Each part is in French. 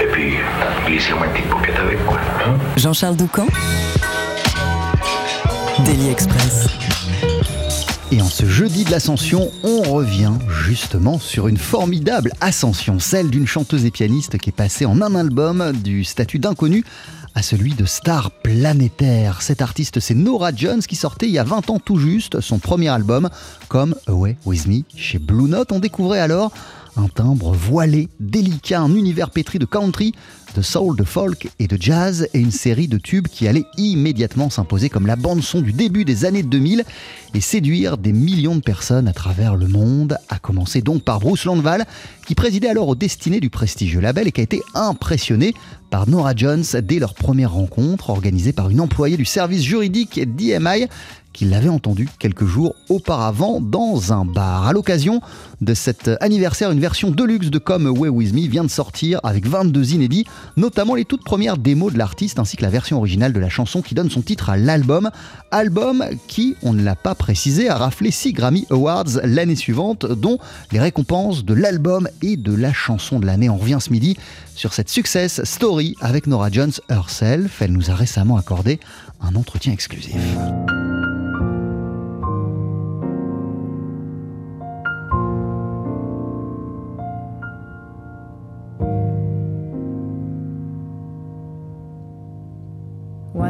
Et puis, glissez-moi une petite avec, quoi. Hein. Jean-Charles Doucan Daily Express. Et en ce jeudi de l'ascension, on revient justement sur une formidable ascension, celle d'une chanteuse et pianiste qui est passée en un album du statut d'inconnu à celui de star planétaire. Cette artiste, c'est Nora Jones qui sortait il y a 20 ans tout juste son premier album, comme Away With Me chez Blue Note. On découvrait alors un timbre voilé, délicat, un univers pétri de country, de soul, de folk et de jazz, et une série de tubes qui allaient immédiatement s'imposer comme la bande-son du début des années 2000 et séduire des millions de personnes à travers le monde, à commencer donc par Bruce Landval, qui présidait alors aux destinées du prestigieux label et qui a été impressionné par Nora Jones dès leur première rencontre organisée par une employée du service juridique d'EMI qu'il l'avait entendu quelques jours auparavant dans un bar. À l'occasion de cet anniversaire, une version deluxe de Come Away With Me vient de sortir avec 22 inédits, notamment les toutes premières démos de l'artiste ainsi que la version originale de la chanson qui donne son titre à l'album. Album qui, on ne l'a pas précisé, a raflé 6 Grammy Awards l'année suivante, dont les récompenses de l'album et de la chanson de l'année. On revient ce midi sur cette success story avec Nora Jones herself. Elle nous a récemment accordé un entretien exclusif.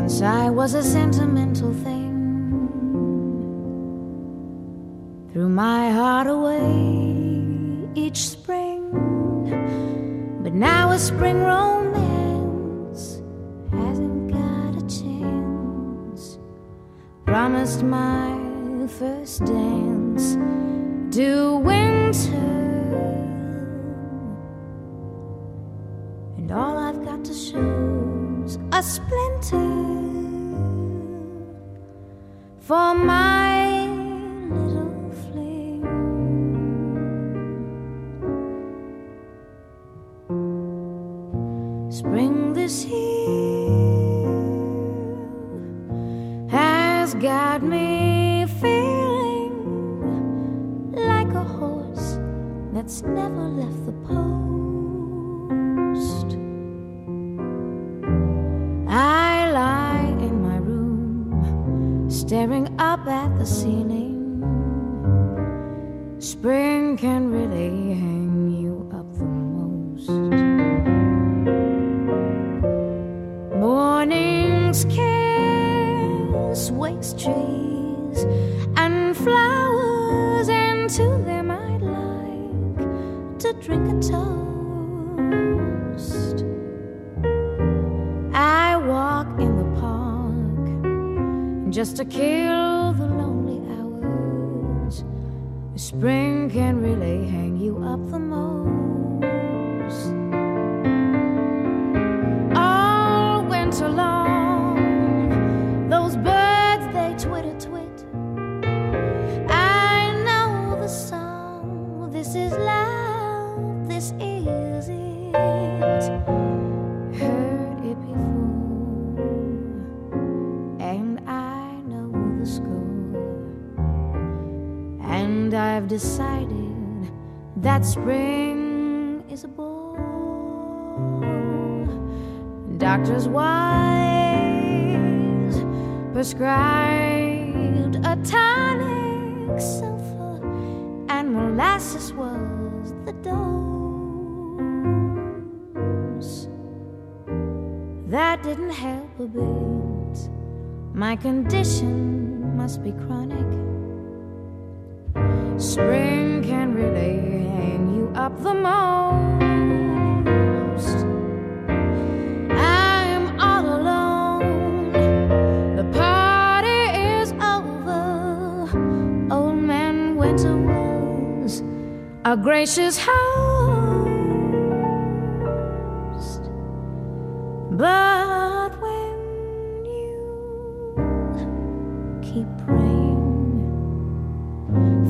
Once I was a sentimental thing. Threw my heart away each spring. But now a spring romance hasn't got a chance. Promised my first dance to winter. And all I've got to show's a splinter for my little fling. Spring this year has got me feeling like a horse that's never left the post. The ceiling. Prescribed a tonic sulfur, and molasses was the dose. That didn't help a bit. My condition must be chronic. Spring can really hang you up the most. Gracious host. But when you keep praying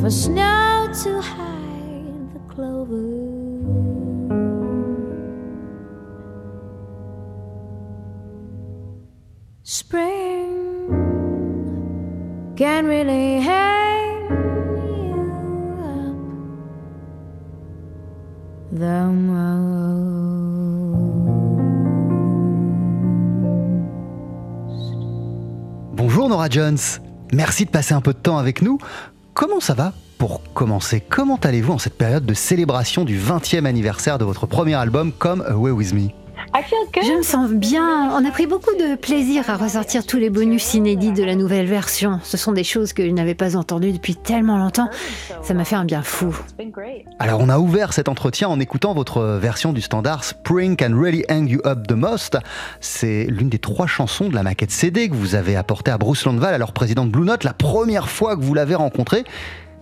for snow to hide the clover. Spring can really hang Merci de passer un peu de temps avec nous. Comment ça va pour commencer? Comment allez-vous en cette période de célébration du 20e anniversaire de votre premier album Come Away With Me? Je me sens bien. On a pris beaucoup de plaisir à ressortir tous les bonus inédits de la nouvelle version. Ce sont des choses que je n'avais pas entendues depuis tellement longtemps. Ça m'a fait un bien fou. Alors on a ouvert cet entretien en écoutant votre version du standard Spring Can Really Hang You Up The Most. C'est l'une des trois chansons de la maquette CD que vous avez apportée à Bruce Landval, alors président de Blue Note, la première fois que vous l'avez rencontré.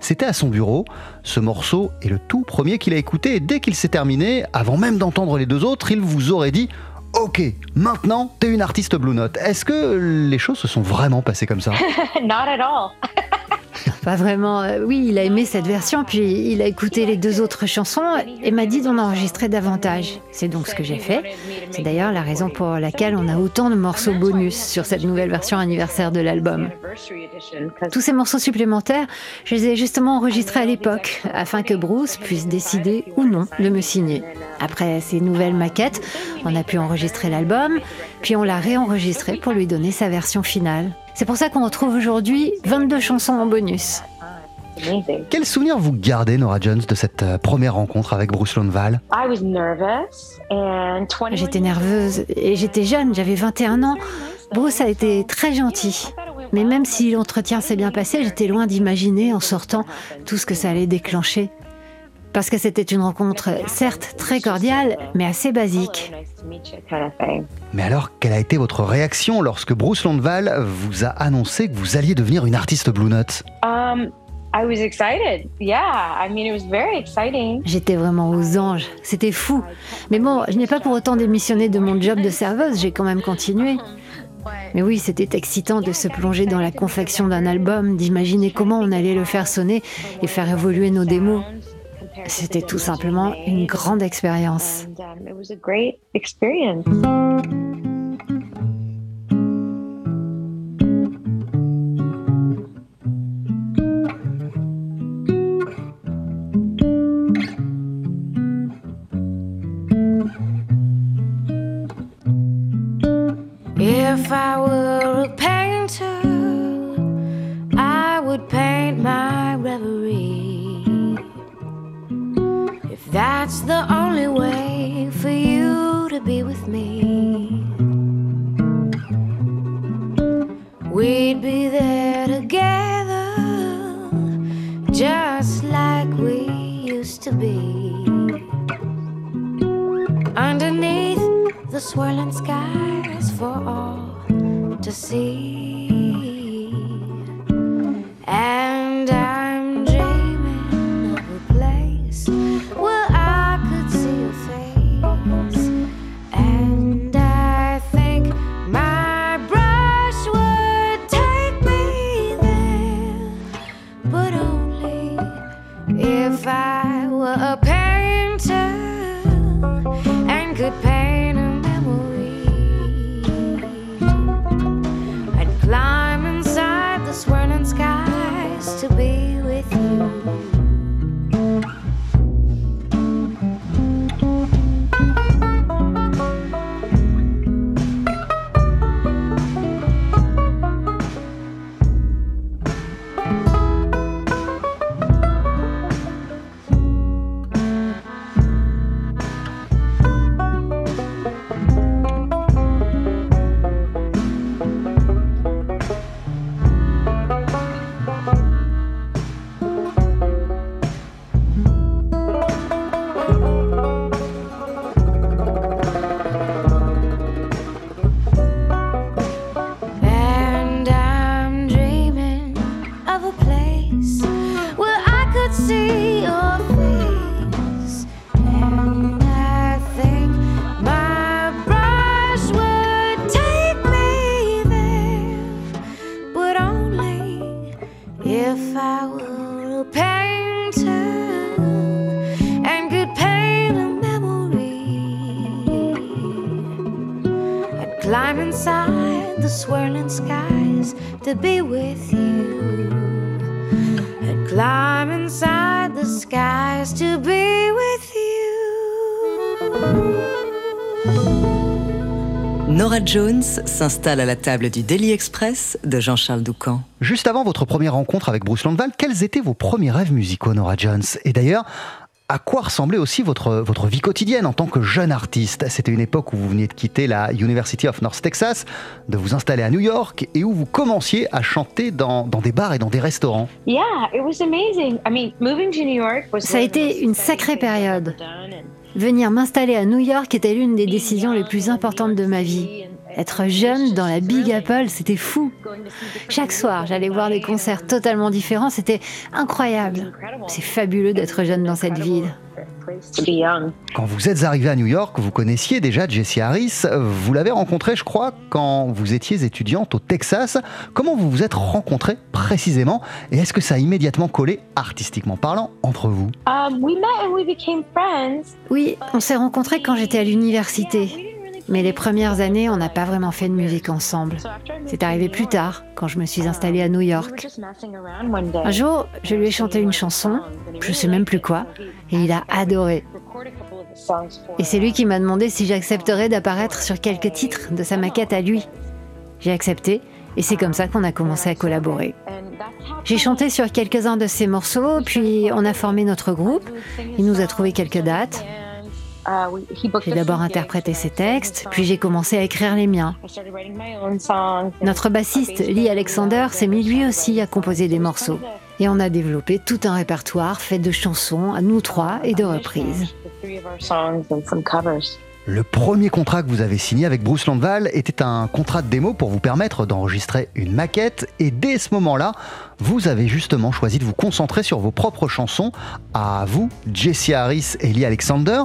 C'était à son bureau. Ce morceau est le tout premier qu'il a écouté et dès qu'il s'est terminé, avant même d'entendre les deux autres, il vous aurait dit Ok, maintenant t'es une artiste Blue Note. Est-ce que les choses se sont vraiment passées comme ça? Not at all. Pas vraiment. Euh, Oui, il a aimé cette version, puis il a écouté les deux autres chansons et m'a dit d'en enregistrer davantage. C'est donc ce que j'ai fait. C'est d'ailleurs la raison pour laquelle on a autant de morceaux bonus sur cette nouvelle version anniversaire de l'album. Tous ces morceaux supplémentaires, je les ai justement enregistrés à l'époque, afin que Bruce puisse décider ou non de me signer. Après ces nouvelles maquettes, on a pu enregistrer l'album, puis on l'a réenregistré pour lui donner sa version finale. C'est pour ça qu'on retrouve aujourd'hui 22 chansons en bonus. Amazing. Quel souvenir vous gardez, Nora Jones, de cette euh, première rencontre avec Bruce Landval I was nervous and 21 J'étais nerveuse et j'étais jeune, j'avais 21 ans. Bruce a été très gentil. Mais même si l'entretien s'est bien passé, j'étais loin d'imaginer en sortant tout ce que ça allait déclencher. Parce que c'était une rencontre, certes très cordiale, mais assez basique. Mais alors, quelle a été votre réaction lorsque Bruce Landval vous a annoncé que vous alliez devenir une artiste Blue Note? Um, I was excited. Yeah, I mean it was very exciting. J'étais vraiment aux anges, c'était fou. Mais bon, je n'ai pas pour autant démissionné de mon job de serveuse, j'ai quand même continué. Mais oui, c'était excitant de se plonger dans la confection d'un album, d'imaginer comment on allait le faire sonner et faire évoluer nos démos. C'était tout simplement une grande expérience. see Jones s'installe à la table du Daily Express de Jean-Charles Doucan. Juste avant votre première rencontre avec Bruce Landval, quels étaient vos premiers rêves musicaux, Nora Jones? Et d'ailleurs, à quoi ressemblait aussi votre, votre vie quotidienne en tant que jeune artiste? C'était une époque où vous veniez de quitter la University of North Texas, de vous installer à New York et où vous commenciez à chanter dans, dans des bars et dans des restaurants. Yeah, it was amazing. I mean, moving to New York was Ça a été une sacrée période. Venir m'installer à New York était l'une des décisions les plus importantes de ma vie. Être jeune dans la Big Apple, c'était fou. Chaque soir, j'allais voir des concerts totalement différents, c'était incroyable. C'est fabuleux d'être jeune dans cette ville. Quand vous êtes arrivé à New York, vous connaissiez déjà Jesse Harris. Vous l'avez rencontré, je crois, quand vous étiez étudiante au Texas. Comment vous vous êtes rencontrés précisément? Et est-ce que ça a immédiatement collé, artistiquement parlant, entre vous? Um, we met and we became friends. Oui, on s'est rencontrés quand j'étais à l'université. Mais les premières années, on n'a pas vraiment fait de musique ensemble. C'est arrivé plus tard, quand je me suis installée à New York. Un jour, je lui ai chanté une chanson, je sais même plus quoi, et il a adoré. Et c'est lui qui m'a demandé si j'accepterais d'apparaître sur quelques titres de sa maquette à lui. J'ai accepté, et c'est comme ça qu'on a commencé à collaborer. J'ai chanté sur quelques-uns de ses morceaux, puis on a formé notre groupe. Il nous a trouvé quelques dates. J'ai d'abord interprété ses textes, puis j'ai commencé à écrire les miens. Notre bassiste Lee Alexander s'est mis lui aussi à composer des morceaux. Et on a développé tout un répertoire fait de chansons à nous trois et de reprises. Le premier contrat que vous avez signé avec Bruce Landval était un contrat de démo pour vous permettre d'enregistrer une maquette. Et dès ce moment-là, vous avez justement choisi de vous concentrer sur vos propres chansons. À vous, Jesse Harris et Lee Alexander.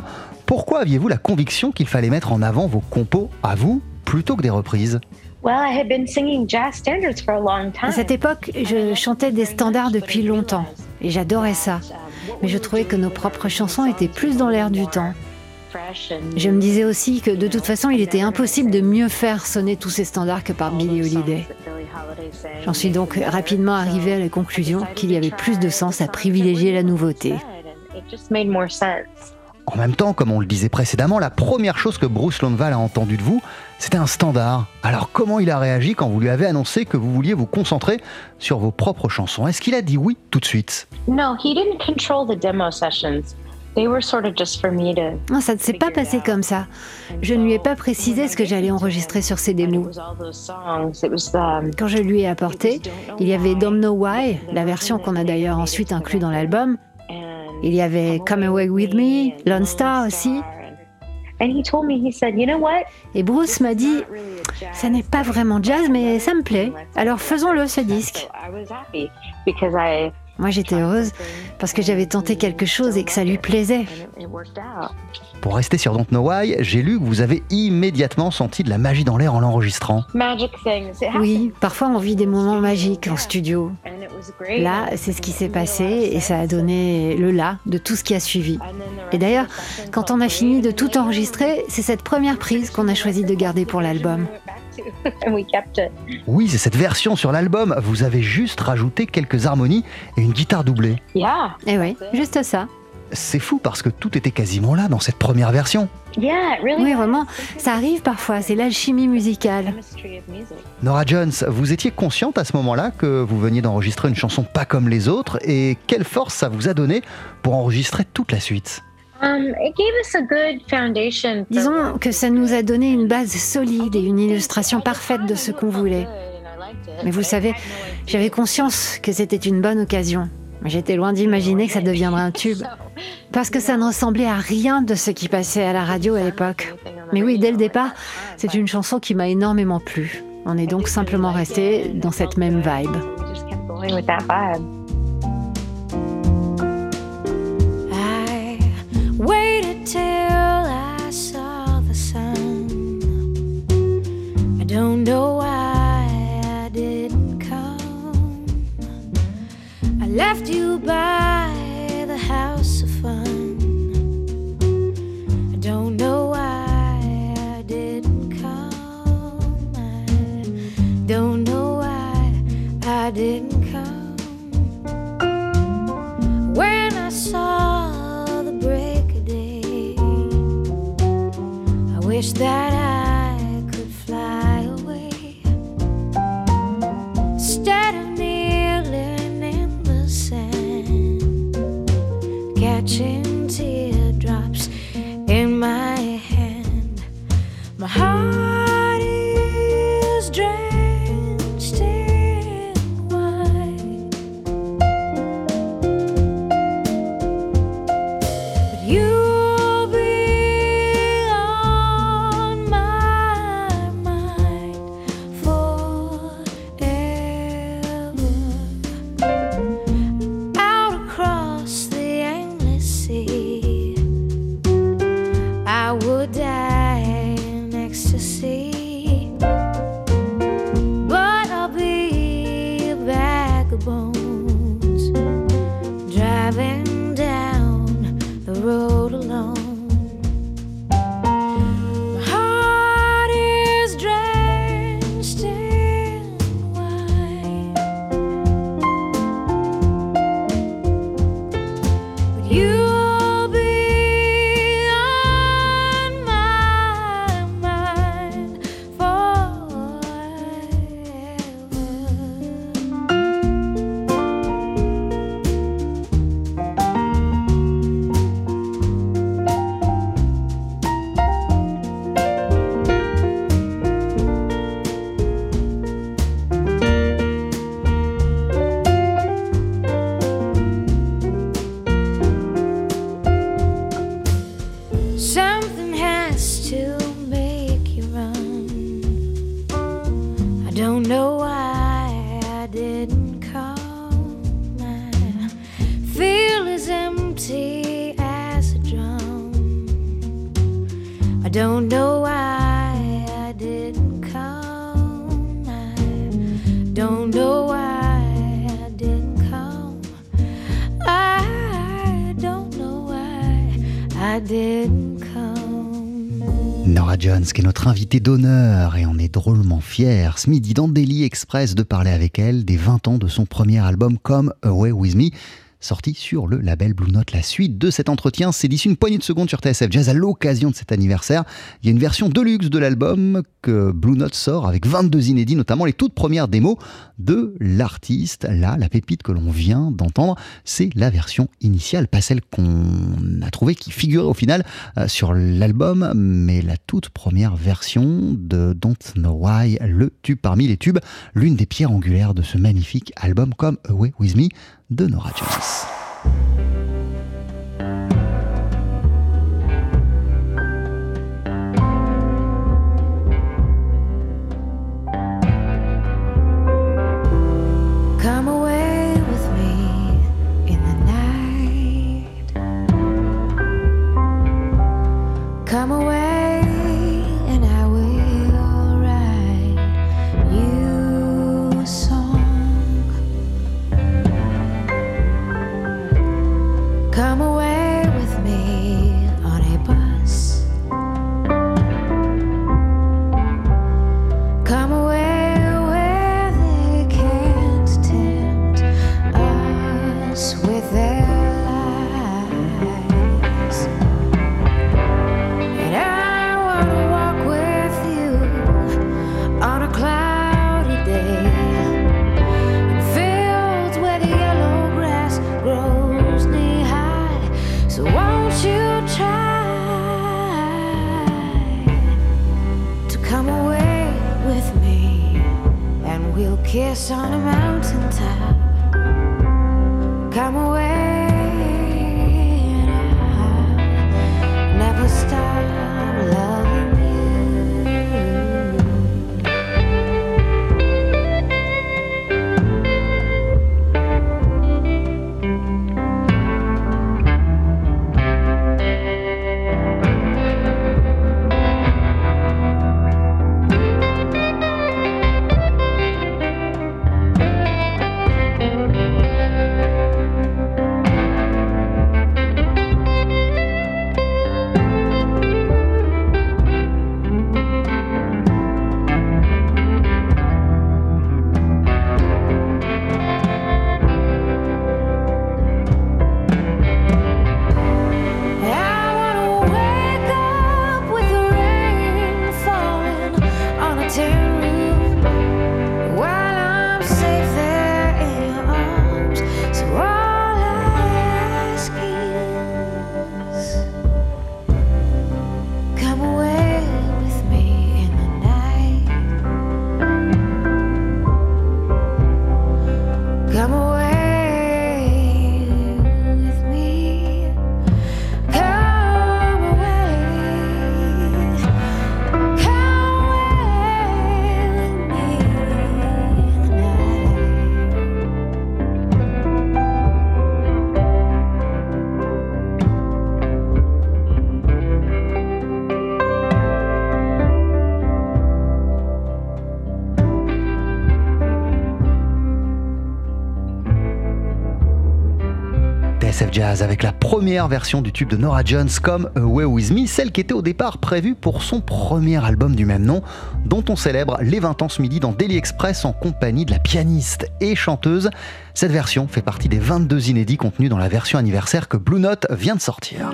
Pourquoi aviez-vous la conviction qu'il fallait mettre en avant vos compos à vous plutôt que des reprises Well, I had been singing jazz standards for a long time. À cette époque, je chantais des standards depuis longtemps. Et j'adorais ça. Mais je trouvais que nos propres chansons étaient plus dans l'air du temps. Je me disais aussi que de toute façon, il était impossible de mieux faire sonner tous ces standards que par Billie Holiday. J'en suis donc rapidement arrivée à la conclusion qu'il y avait plus de sens à privilégier la nouveauté. En même temps, comme on le disait précédemment, la première chose que Bruce Landval a entendue de vous, c'était un standard. Alors comment il a réagi quand vous lui avez annoncé que vous vouliez vous concentrer sur vos propres chansons? Est-ce qu'il a dit oui tout de suite? No, he didn't control the demo sessions. They were sort of just for me to. Non, ça ne s'est pas passé comme ça. Je ne lui ai pas précisé ce que j'allais enregistrer sur ces démos. um, Quand je lui ai apporté, il y avait Don't Know Why, la version qu'on a d'ailleurs ensuite inclus dans l'album. Il y avait Come Away With Me, Lone Star aussi. And he told me, he said, you know what? Et Bruce m'a dit, ça n'est pas vraiment jazz, mais ça me plaît. Alors faisons-le ce disque. I was happy because I Moi j'étais heureuse parce que j'avais tenté quelque chose et que ça lui plaisait. Pour rester sur Don't Know Why, j'ai lu que vous avez immédiatement senti de la magie dans l'air en l'enregistrant. Magic things. It Oui, parfois on vit des moments magiques en studio. happened, and it was great. Là, c'est ce qui s'est passé et ça a donné le là de tout ce qui a suivi. And then the Et d'ailleurs, quand on a fini de tout enregistrer, c'est cette première prise qu'on a choisi de garder pour l'album. And we kept it. Oui, c'est cette version sur l'album. Vous avez juste rajouté quelques harmonies et une guitare doublée. Yeah. Et oui, juste ça. C'est fou parce que tout était quasiment là dans cette première version. Yeah, it really? Oui, vraiment, ça arrive parfois, c'est l'alchimie musicale. Nora Jones, vous étiez consciente à ce moment-là que vous veniez d'enregistrer une chanson pas comme les autres et quelle force ça vous a donné pour enregistrer toute la suite? Um, it gave us a good foundation. for Disons que ça nous a donné une base solide et une illustration parfaite de ce qu'on voulait. Mais vous savez, j'avais conscience que c'était une bonne occasion. J'étais loin d'imaginer que ça deviendrait un tube. Parce que ça ne ressemblait à rien de ce qui passait à la radio à l'époque. Mais oui, dès le départ, c'est une chanson qui m'a énormément plu. On est donc simplement resté dans cette même vibe. Know why I didn't call. I feel as empty as a drum. I don't know Jones, qui est notre invitée d'honneur, et on est drôlement fiers ce midi dans Daily Express de parler avec elle des 20 ans de son premier album Come Away With Me, sorti sur le label Blue Note. La suite de cet entretien, c'est d'ici une poignée de secondes sur TSF Jazz à l'occasion de cet anniversaire. Il y a une version deluxe de l'album que Blue Note sort avec 22 inédits, notamment les toutes premières démos de l'artiste. Là, la pépite que l'on vient d'entendre, c'est la version initiale, pas celle qu'on a trouvée qui figurait au final euh, sur l'album, mais la toute première version de Don't Know Why, le tube parmi les tubes, l'une des pierres angulaires de ce magnifique album Come Away With Me de Nora Jones. Avec la première version du tube de Nora Jones comme Away With Me, celle qui était au départ prévue pour son premier album du même nom, dont on célèbre les 20 ans ce midi dans Daily Express en compagnie de la pianiste et chanteuse. Cette version fait partie des 22 inédits contenus dans la version anniversaire que Blue Note vient de sortir.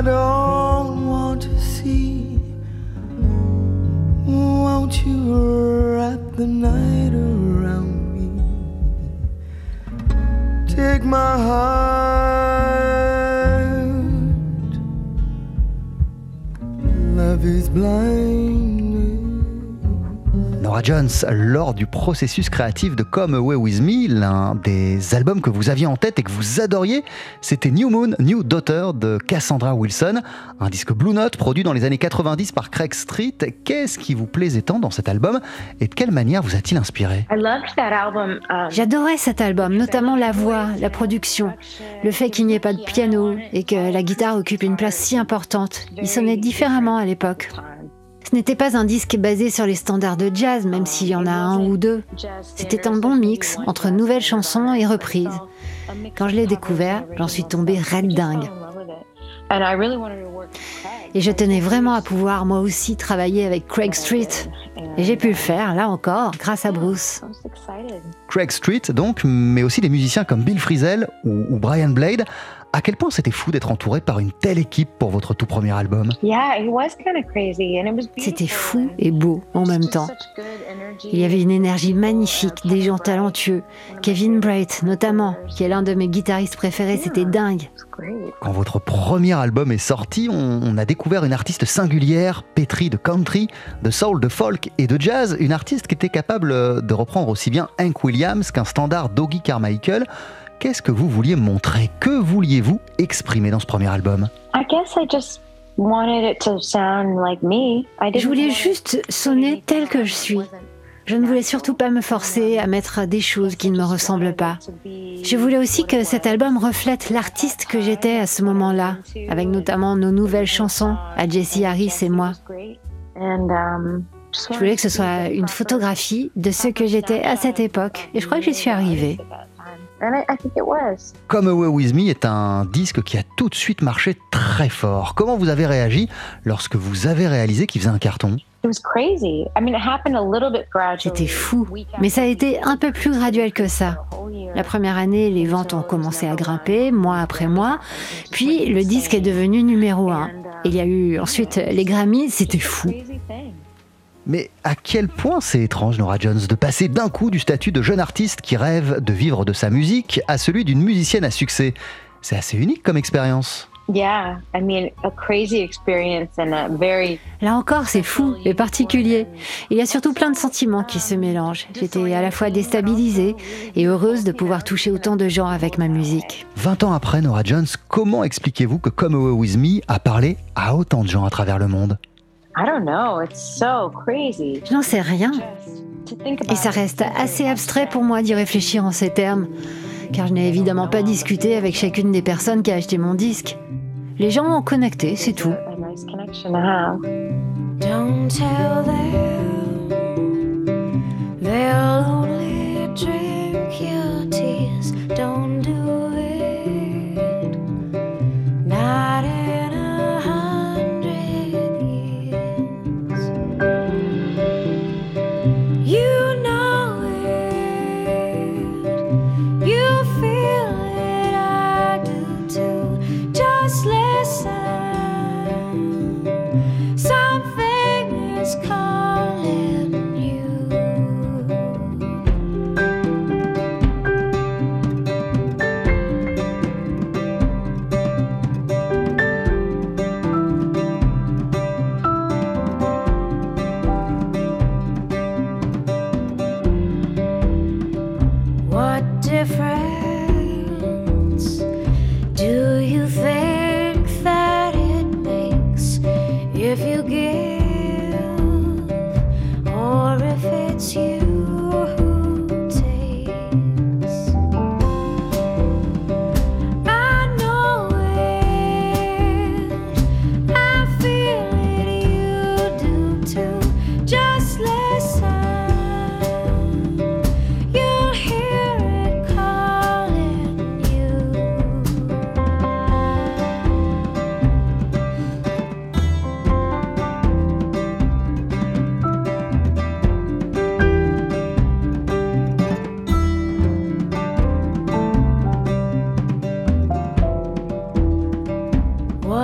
I don't want to see. Won't you wrap the night around me? Take my heart. Love is blindness. Jones, lors du processus créatif de Come Away With Me, l'un des albums que vous aviez en tête et que vous adoriez, c'était New Moon, New Daughter de Cassandra Wilson, un disque Blue Note produit dans les années 90 par Craig Street. Qu'est-ce qui vous plaisait tant dans cet album et de quelle manière vous a-t-il inspiré? I loved that album. Um, J'adorais cet album, notamment la voix, la production, le fait qu'il n'y ait pas de piano et que la guitare occupe une place si importante. Il sonnait différemment à l'époque. Ce n'était pas un disque basé sur les standards de jazz, même s'il y en a un ou deux. C'était un bon mix entre nouvelles chansons et reprises. Quand je l'ai découvert, j'en suis tombée raide dingue. Et je tenais vraiment à pouvoir moi aussi travailler avec Craig Street. Et j'ai pu le faire, là encore, grâce à Bruce. Craig Street donc, mais aussi des musiciens comme Bill Frisell ou Brian Blade. À quel point c'était fou d'être entouré par une telle équipe pour votre tout premier album? Yeah, it was kind of crazy, and it was C'était fou et beau en même temps. Il y avait une énergie magnifique, des gens talentueux. Kevin Bright, notamment, qui est l'un de mes guitaristes préférés, c'était dingue. Quand votre premier album est sorti, on, on a découvert une artiste singulière, pétrie de country, de soul, de folk et de jazz, une artiste qui était capable euh, de reprendre aussi bien Hank Williams qu'un standard Doggy Carmichael. Qu'est-ce que vous vouliez montrer? Que vouliez-vous exprimer dans ce premier album? I guess I just wanted it to sound like me. I didn't Je voulais juste sonner tel que je suis. Je ne voulais surtout pas me forcer à mettre des choses qui ne me ressemblent pas. Je voulais aussi que cet album reflète l'artiste que j'étais à ce moment-là, avec notamment nos nouvelles chansons à Jessie Harris et moi. Um, Je voulais que ce soit une photographie de ce que j'étais à cette époque, et je crois que j'y suis arrivée. And I, I think it was. Come Away With Me est un disque qui a tout de suite marché très fort. Comment vous avez réagi lorsque vous avez réalisé qu'il faisait un carton? It was crazy. I mean, it happened a little bit gradually. C'était fou, mais ça a été un peu plus graduel que ça. La première année, les ventes ont commencé à grimper, mois après mois, puis le disque est devenu numéro un. Il y a eu ensuite les Grammys, c'était fou. Mais à quel point c'est étrange, Nora Jones, de passer d'un coup du statut de jeune artiste qui rêve de vivre de sa musique à celui d'une musicienne à succès? C'est assez unique comme expérience. Yeah, I mean, a crazy experience and a very Là encore, c'est fou et particulier. Il y a surtout plein de sentiments qui se mélangent. J'étais à la fois déstabilisée et heureuse de pouvoir toucher autant de gens avec ma musique. 20 ans après, Nora Jones, comment expliquez-vous que Come Away With Me a parlé à autant de gens à travers le monde? Je n'en sais rien. Et ça reste assez abstrait pour moi d'y réfléchir en ces termes, car je n'ai évidemment pas discuté avec chacune des personnes qui a acheté mon disque. Les gens m'ont connecté, c'est tout. Don't it.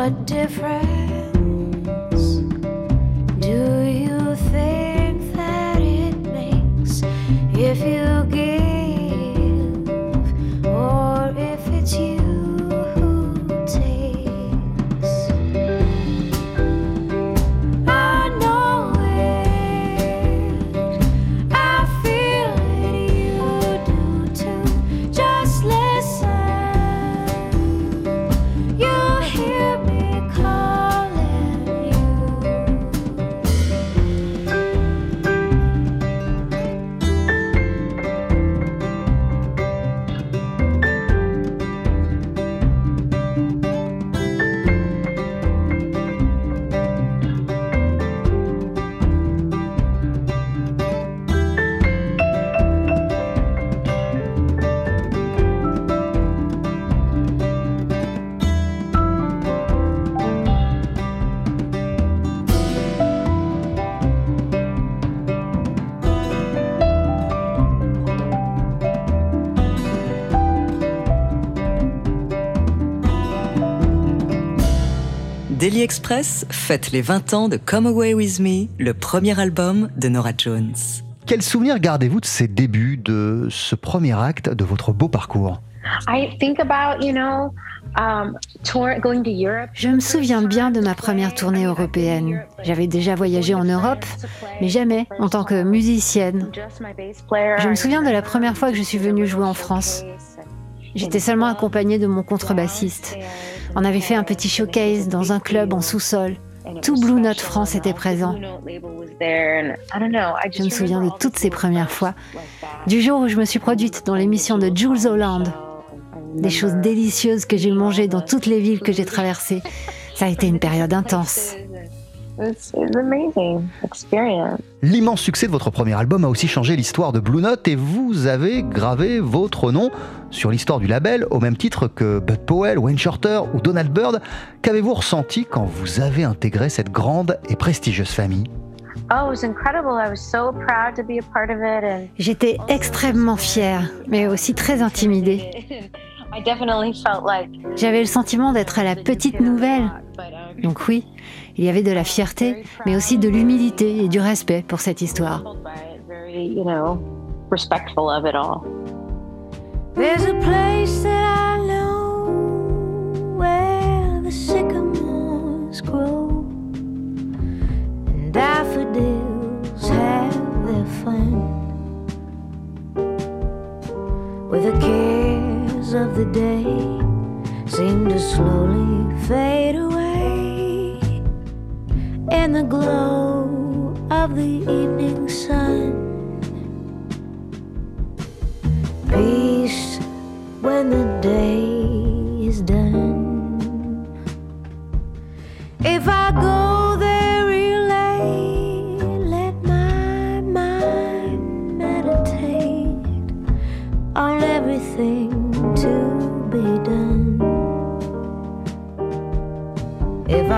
What difference Daily Express fête les 20 ans de Come Away With Me, le premier album de Nora Jones. Quel souvenir gardez-vous de ces débuts, de ce premier acte de votre beau parcours? I think about, you know, um, tour, going to Europe. Je me souviens bien de ma première tournée européenne. J'avais déjà voyagé en Europe, mais jamais en tant que musicienne. Je me souviens de la première fois que je suis venue jouer en France. J'étais seulement accompagnée de mon contrebassiste. On avait fait un petit showcase dans un club en sous-sol. Tout Blue Note France était présent. Je me souviens de toutes ces premières fois. Du jour où je me suis produite dans l'émission de Jules Holland. Des choses délicieuses que j'ai mangées dans toutes les villes que j'ai traversées. Ça a été une période intense. L'immense succès de votre premier album a aussi changé l'histoire de Blue Note et vous avez gravé votre nom sur l'histoire du label au même titre que Bud Powell, Wayne Shorter ou Donald Byrd. Qu'avez-vous ressenti quand vous avez intégré cette grande et prestigieuse famille? Oh, it was incredible. I was so proud to be a part of it, and J'étais extrêmement fière, mais aussi très intimidée. I definitely felt like J'avais le sentiment d'être à la petite nouvelle. Donc oui, il y avait de la fierté, mais aussi de l'humilité et du respect pour cette histoire. the cares of the day in the glow of the evening sun. peace when the day is done. If I go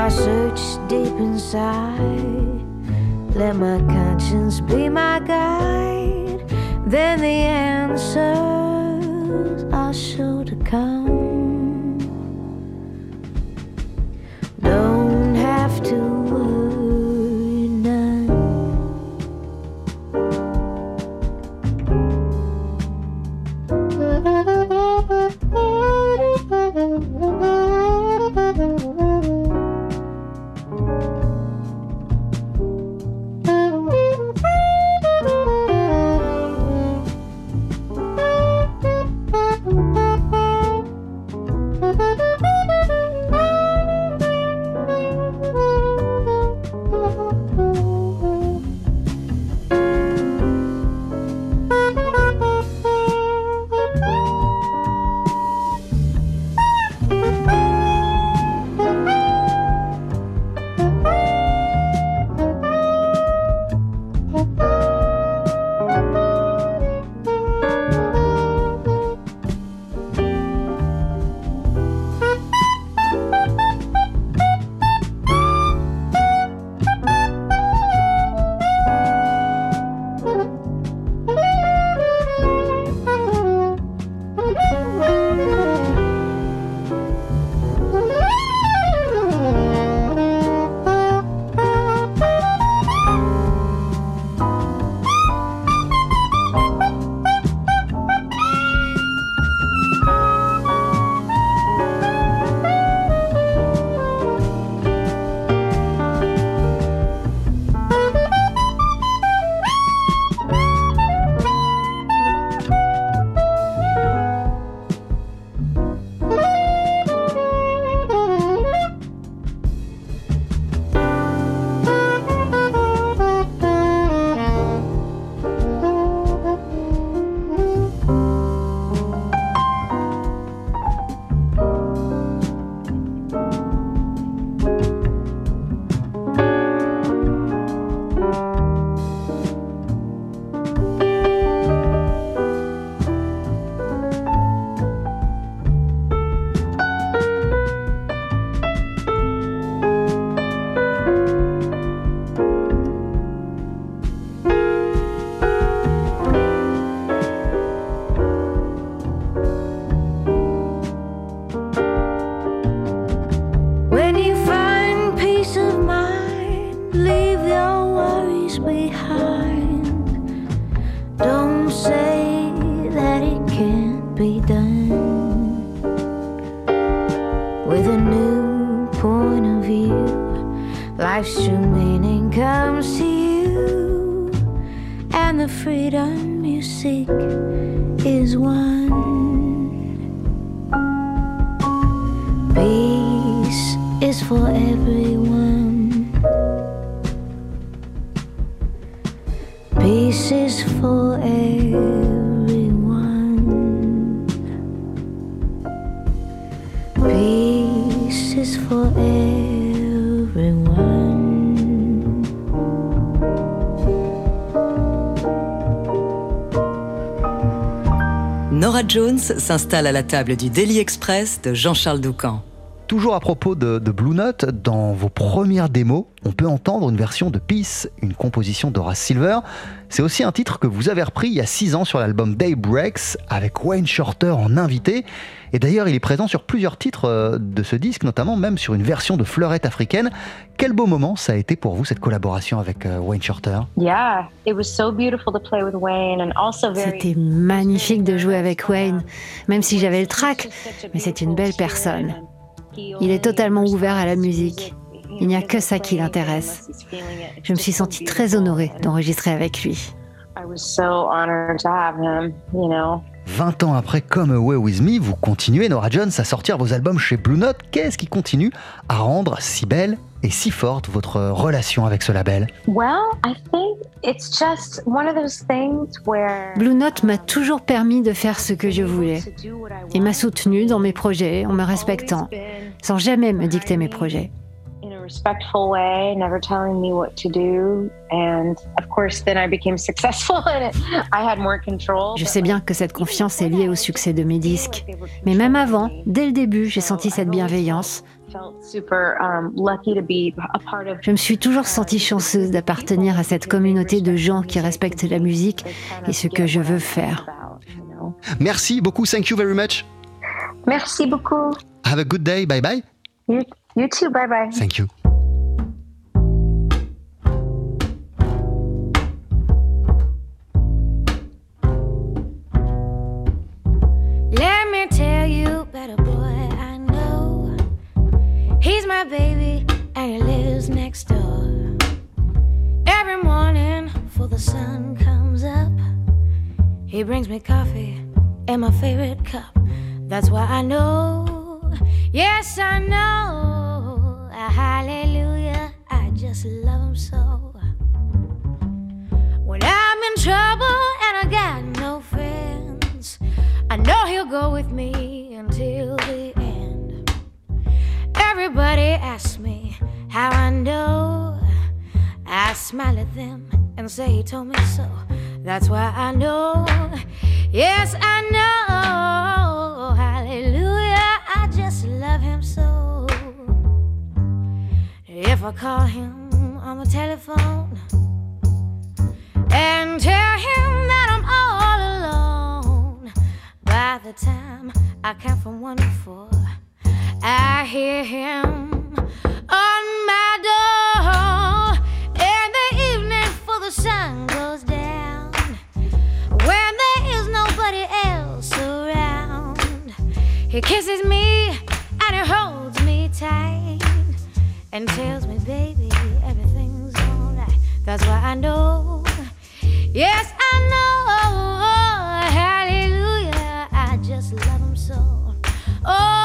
Search deep inside, let my conscience be my guide. Then the answers s'installe à la table du Daily Express de Jean-Charles Doucan. Toujours à propos de, de Blue Note, dans vos premières démos, on peut entendre une version de Peace, une composition d'Horace Silver. C'est aussi un titre que vous avez repris il y a six ans sur l'album Daybreaks avec Wayne Shorter en invité. Et d'ailleurs, il est présent sur plusieurs titres euh, de ce disque, notamment même sur une version de Fleurette africaine. Quel beau moment ça a été pour vous cette collaboration avec euh, Wayne Shorter? Yeah, it was so beautiful to play with Wayne and also very. C'était magnifique de jouer avec Wayne, même si j'avais le trac, mais c'est une belle personne. Il est totalement ouvert à la musique. Il n'y a que ça qui l'intéresse. Je me suis sentie très honorée d'enregistrer avec lui. I was so honored to have him, you know. 20 ans après Come Away With Me, vous continuez, Nora Jones, à sortir vos albums chez Blue Note. Qu'est-ce qui continue à rendre si belle et si forte votre relation avec ce label Well, I think it's just one of those things where. Blue Note m'a toujours permis de faire ce que je voulais. Il m'a soutenu dans mes projets en me respectant, sans jamais me dicter mes projets. In a respectful way, never telling me what to do. And of course, then I became successful in it. I had more control. Je sais bien que cette confiance est liée au succès de mes disques. Mais même avant, dès le début, j'ai senti cette bienveillance. felt super um, lucky to be a part of. Je me suis toujours sentie chanceuse d'appartenir à cette communauté de gens qui respectent la musique et ce que je veux faire. Merci beaucoup, thank you very much. Merci beaucoup. Have a good day, bye bye. You, you too. Bye bye. Thank you. Let me tell you about a boy I know. He's my baby and he lives next door. Every morning before the sun comes up, he brings me coffee in my favorite cup. That's why I know, yes, I know. Hallelujah, I just love him so. When I'm in trouble and I got no friends, I know he'll go with me until the end. Everybody asks me how I know. I smile at them and say he told me so. That's why I know. Yes, I know. Hallelujah, I just love him so. If I call him on the telephone and tell him that I'm all alone. By the time I count from one to four, I hear him on my door. In the evening, before the sun goes down, when there is nobody else around, he kisses me and he holds me tight and tells me, baby, everything's alright. That's why I know. Yes, I know. Hallelujah. I just love him so. Oh,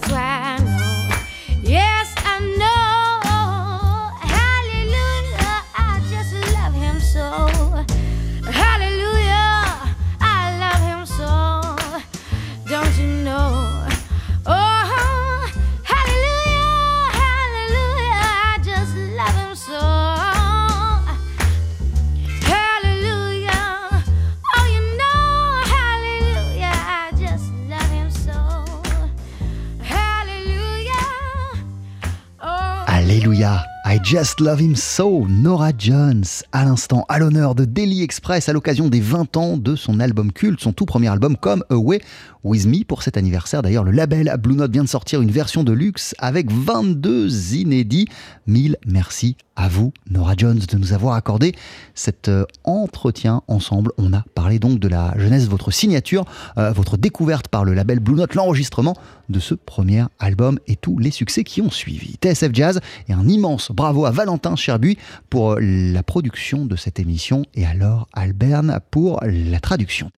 That's why Just Love Him So, Nora Jones, à l'instant, à l'honneur de Daily Express à l'occasion des 20 ans de son album culte, son tout premier album Come Away With Me. Pour cet anniversaire, d'ailleurs, le label Blue Note vient de sortir une version de luxe avec 22 inédits. Mille merci à vous, Nora Jones, de nous avoir accordé cet euh, entretien ensemble. On a parlé donc de la jeunesse, votre signature, euh, votre découverte par le label Blue Note, l'enregistrement de ce premier album et tous les succès qui ont suivi. TSF Jazz et un immense bravo à Valentin Cherbuy pour la production de cette émission et à Laure Alberne pour la traduction.